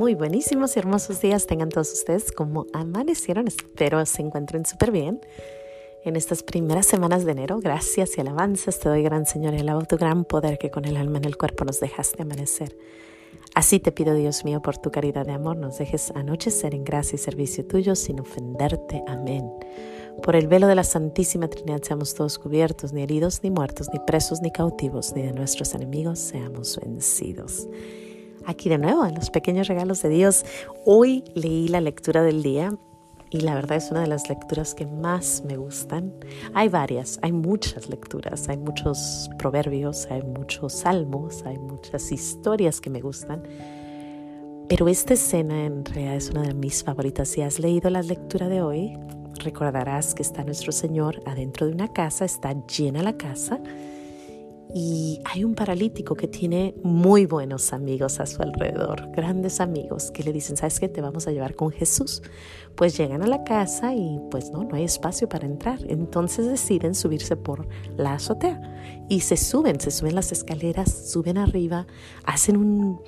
muy buenísimos y hermosos días tengan todos ustedes como amanecieron. Espero se encuentren súper bien en estas primeras semanas de enero. Gracias y alabanzas te doy, gran Señor, y alabo tu gran poder que con el alma en el cuerpo nos dejaste amanecer. Así te pido, Dios mío, por tu caridad de amor, nos dejes anochecer en gracia y servicio tuyo sin ofenderte. Amén. Por el velo de la Santísima Trinidad seamos todos cubiertos, ni heridos, ni muertos, ni presos, ni cautivos, ni de nuestros enemigos seamos vencidos. Aquí de nuevo, en los pequeños regalos de Dios. Hoy leí la lectura del día y la verdad es una de las lecturas que más me gustan. Hay varias, hay muchas lecturas, hay muchos proverbios, hay muchos salmos, hay muchas historias que me gustan. Pero esta escena en realidad es una de mis favoritas. Si has leído la lectura de hoy, recordarás que está nuestro Señor adentro de una casa, está llena la casa y hay un paralítico que tiene muy buenos amigos a su alrededor, grandes amigos que le dicen, ¿sabes qué? Te vamos a llevar con Jesús. Pues llegan a la casa y pues no, no hay espacio para entrar. Entonces deciden subirse por la azotea y se suben, se suben las escaleras, suben arriba, hacen un,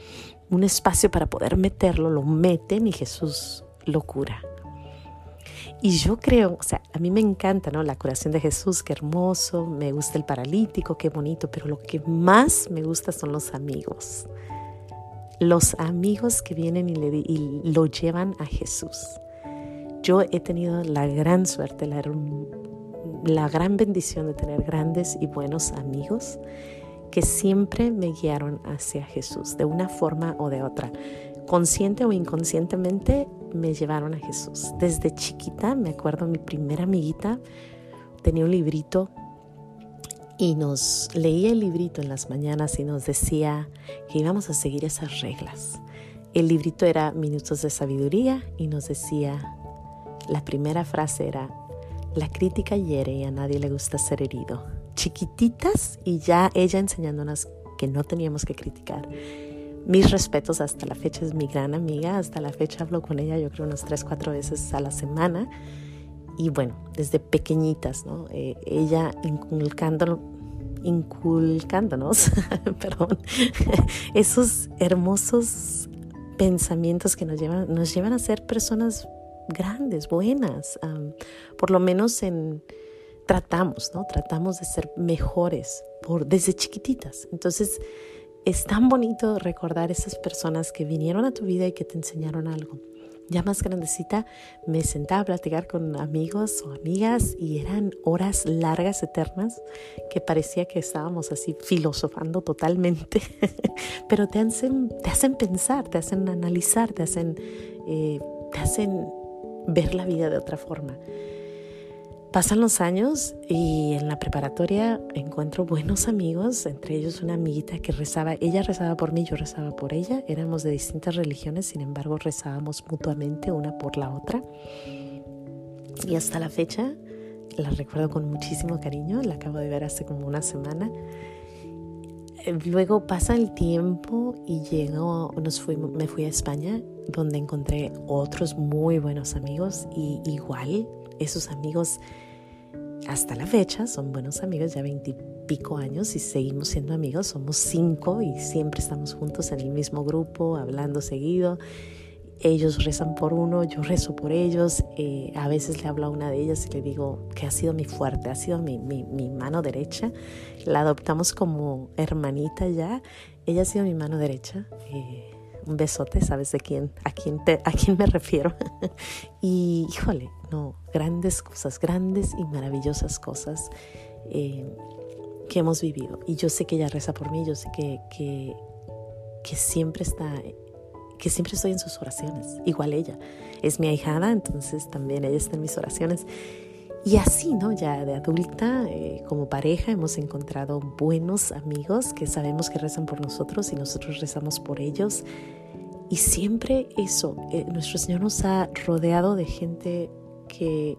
un espacio para poder meterlo, lo meten y Jesús lo cura. Y yo creo, o sea, a mí me encanta, ¿no? La curación de Jesús, qué hermoso, me gusta el paralítico, qué bonito, pero lo que más me gusta son los amigos. Los amigos que vienen y, lo llevan a Jesús. Yo he tenido la gran suerte, la gran bendición de tener grandes y buenos amigos que siempre me guiaron hacia Jesús, de una forma o de otra consciente o inconscientemente me llevaron a Jesús. Desde chiquita, me acuerdo, mi primera amiguita tenía un librito y nos leía el librito en las mañanas y nos decía que íbamos a seguir esas reglas. El librito era Minutos de Sabiduría y nos decía, la primera frase era, la crítica hiere y a nadie le gusta ser herido. Chiquititas y ya ella enseñándonos que no teníamos que criticar mis respetos hasta la fecha, es mi gran amiga, hasta la fecha hablo con ella yo creo unas tres, cuatro veces a la semana. Y bueno, desde pequeñitas, ¿no? Eh, ella inculcando, inculcándonos, perdón, esos hermosos pensamientos que nos llevan, nos llevan a ser personas grandes, buenas, por lo menos en tratamos, ¿no? Tratamos de ser mejores por desde chiquititas. Entonces, es tan bonito recordar esas personas que vinieron a tu vida y que te enseñaron algo. Ya más grandecita me sentaba a platicar con amigos o amigas y eran horas largas, eternas, que parecía que estábamos así filosofando totalmente, pero te hacen, te hacen pensar, te hacen analizar, te hacen, eh, te hacen ver la vida de otra forma. Pasan los años y en la preparatoria encuentro buenos amigos, entre ellos una amiguita que rezaba, ella rezaba por mí, yo rezaba por ella, éramos de distintas religiones, sin embargo rezábamos mutuamente una por la otra. Y hasta la fecha la recuerdo con muchísimo cariño, la acabo de ver hace como una semana. Luego pasa el tiempo y llego, nos me fui a España, donde encontré otros muy buenos amigos y igual esos amigos hasta la fecha son buenos amigos, ya veintipico años y seguimos siendo amigos, somos cinco y siempre estamos juntos en el mismo grupo, hablando seguido. Ellos rezan por uno, yo rezo por ellos. Eh, a veces le hablo a una de ellas y le digo que ha sido mi fuerte, ha sido mi, mi, mano derecha. La adoptamos como hermanita ya. Ella ha sido mi mano derecha. Eh, un besote, ¿sabes de quién? ¿A quién, a quién me refiero? y híjole, no, grandes cosas, grandes y maravillosas cosas eh, que hemos vivido. Y yo sé que ella reza por mí, yo sé que, que, que siempre está, que siempre estoy en sus oraciones, igual ella. Es mi ahijada, entonces también ella está en mis oraciones. Y así, ¿no? Ya de adulta, eh, como pareja, hemos encontrado buenos amigos que sabemos que rezan por nosotros y nosotros rezamos por ellos. Y siempre eso, eh, nuestro Señor nos ha rodeado de gente que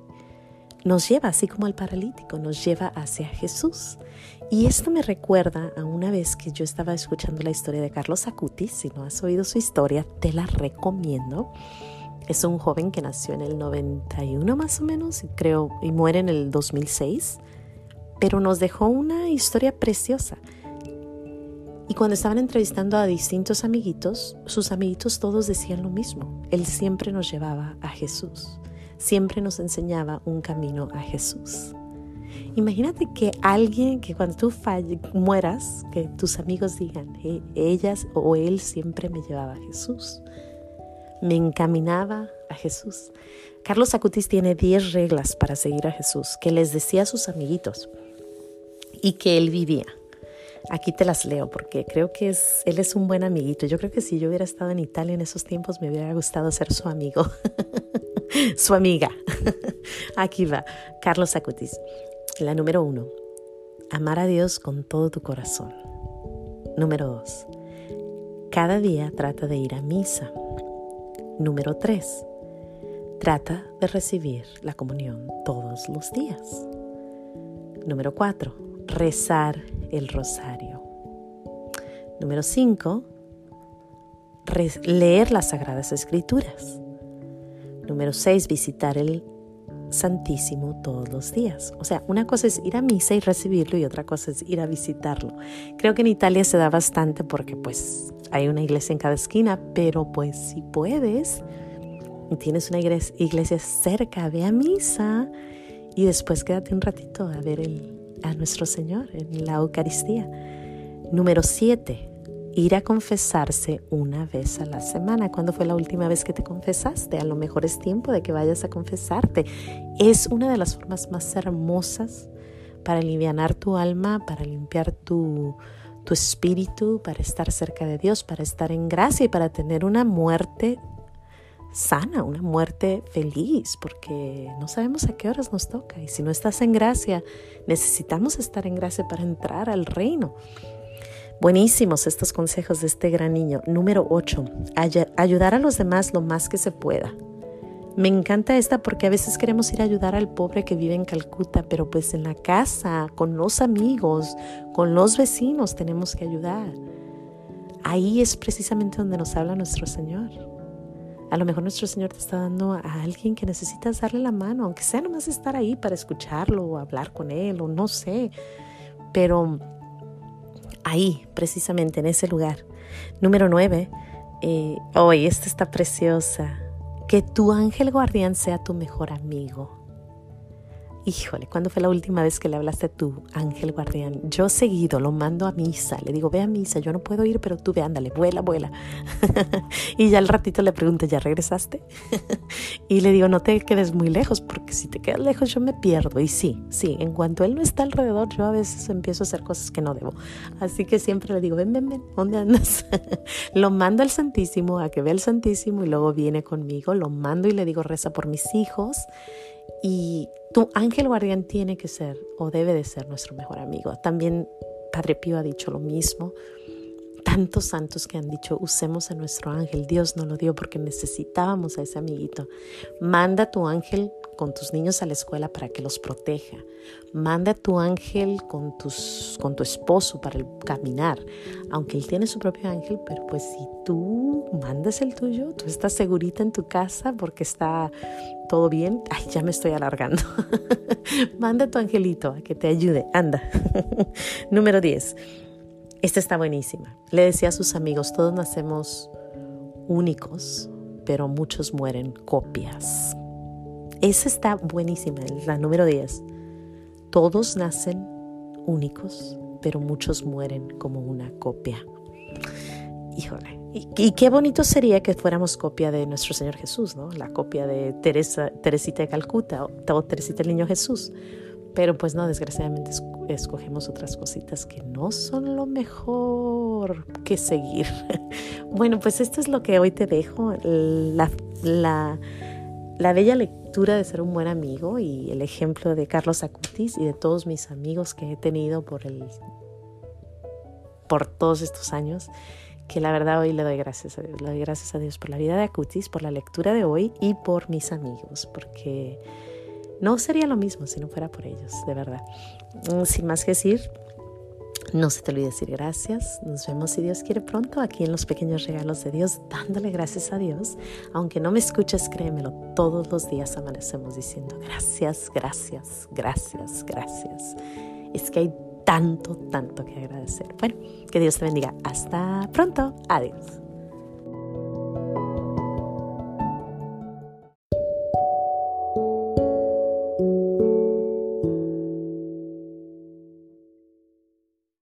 nos lleva, así como el paralítico, nos lleva hacia Jesús. Y esto me recuerda a una vez que yo estaba escuchando la historia de Carlos Acutis. Si no has oído su historia, te la recomiendo. Es un joven que nació en el 91 más o menos, creo, y muere en el 2006, pero nos dejó una historia preciosa. Y cuando estaban entrevistando a distintos amiguitos, sus amiguitos todos decían lo mismo. Él siempre nos llevaba a Jesús, siempre nos enseñaba un camino a Jesús. Imagínate que alguien que cuando tú mueras, que tus amigos digan, ellas o él siempre me llevaba a Jesús, me encaminaba a Jesús. Carlos Acutis tiene 10 reglas para seguir a Jesús que les decía a sus amiguitos y que él vivía. Aquí te las leo porque creo que es, él es un buen amiguito. Yo creo que si yo hubiera estado en Italia en esos tiempos me hubiera gustado ser su amigo, su amiga. Aquí va, Carlos Acutis. La número uno, amar a Dios con todo tu corazón. Número dos, cada día trata de ir a misa. Número tres, trata de recibir la comunión todos los días. Número cuatro, rezar el rosario. Número 5. Leer las Sagradas Escrituras. Número 6. Visitar el Santísimo todos los días. O sea, una cosa es ir a misa y recibirlo y otra cosa es ir a visitarlo. Creo que en Italia se da bastante porque pues hay una iglesia en cada esquina, pero pues si puedes tienes una iglesia cerca, ve a misa y después quédate un ratito a ver a nuestro Señor en la Eucaristía. Número siete, ir a confesarse una vez a la semana. ¿Cuándo fue la última vez que te confesaste? A lo mejor es tiempo de que vayas a confesarte. Es una de las formas más hermosas para aliviar tu alma, para limpiar tu, tu espíritu, para estar cerca de Dios, para estar en gracia y para tener una muerte sana, una muerte feliz, porque no sabemos a qué horas nos toca. Y si no estás en gracia, necesitamos estar en gracia para entrar al reino. Buenísimos estos consejos de este gran niño. Número 8. ayudar a los demás lo más que se pueda. Me encanta esta porque a veces queremos ir a ayudar al pobre que vive en Calcuta, pero pues en la casa, con los amigos, con los vecinos tenemos que ayudar. Ahí es precisamente donde nos habla nuestro Señor. A lo mejor nuestro Señor te está dando a alguien que necesitas darle la mano, aunque sea nomás estar ahí para escucharlo o hablar con él o no sé. Pero ahí, precisamente en ese lugar. Número nueve, eh, hoy esta está preciosa. Que tu ángel guardián sea tu mejor amigo. Híjole, ¿cuándo fue la última vez que le hablaste a tu ángel guardián? Yo seguido lo mando a misa, le digo, ve a misa, yo no puedo ir, pero tú ve, ándale, vuela, vuela. y ya al ratito le pregunto, ¿ya regresaste? y le digo, no te quedes muy lejos, porque si te quedas lejos yo me pierdo. Y sí, sí, en cuanto él no está alrededor, yo a veces empiezo a hacer cosas que no debo. Así que siempre le digo, ven, ven, ven, ¿dónde andas? lo mando al Santísimo a que vea el Santísimo y luego viene conmigo, lo mando y le digo, reza por mis hijos y tu ángel guardián tiene que ser o debe de ser nuestro mejor amigo. También Padre Pío ha dicho lo mismo. Tantos santos que han dicho, usemos a nuestro ángel. Dios nos lo dio porque necesitábamos a ese amiguito. Manda a tu ángel con tus niños a la escuela para que los proteja. Manda a tu ángel con, tus, con tu esposo para el caminar. Aunque él tiene su propio ángel, pero pues si tú mandas el tuyo, tú estás segurita en tu casa porque está todo bien. Ay, ya me estoy alargando. Manda a tu angelito a que te ayude. Anda. Número 10. Esta está buenísima. Le decía a sus amigos, todos nacemos únicos, pero muchos mueren copias. Esa está buenísima, la número 10. Todos nacen únicos, pero muchos mueren como una copia. Híjole, y, qué bonito sería que fuéramos copia de nuestro Señor Jesús, ¿no? La copia de Teresa, Teresita de Calcuta o, Teresita el Niño Jesús. Pero pues no, desgraciadamente escogemos otras cositas que no son lo mejor que seguir. bueno, pues esto es lo que hoy te dejo, la, la, la bella lectura de ser un buen amigo y el ejemplo de Carlos Acutis y de todos mis amigos que he tenido por, el, por todos estos años, que la verdad hoy le doy gracias a Dios. Le doy gracias a Dios por la vida de Acutis, por la lectura de hoy y por mis amigos, porque no sería lo mismo si no fuera por ellos, de verdad. Mm, sin más que decir, no se te olvide decir gracias. Nos vemos si Dios quiere pronto aquí en los pequeños regalos de Dios, dándole gracias a Dios. Aunque no me escuches, créemelo, todos los días amanecemos diciendo gracias, gracias, gracias, gracias. Es que hay tanto, tanto que agradecer. Bueno, que Dios te bendiga. Hasta pronto. Adiós.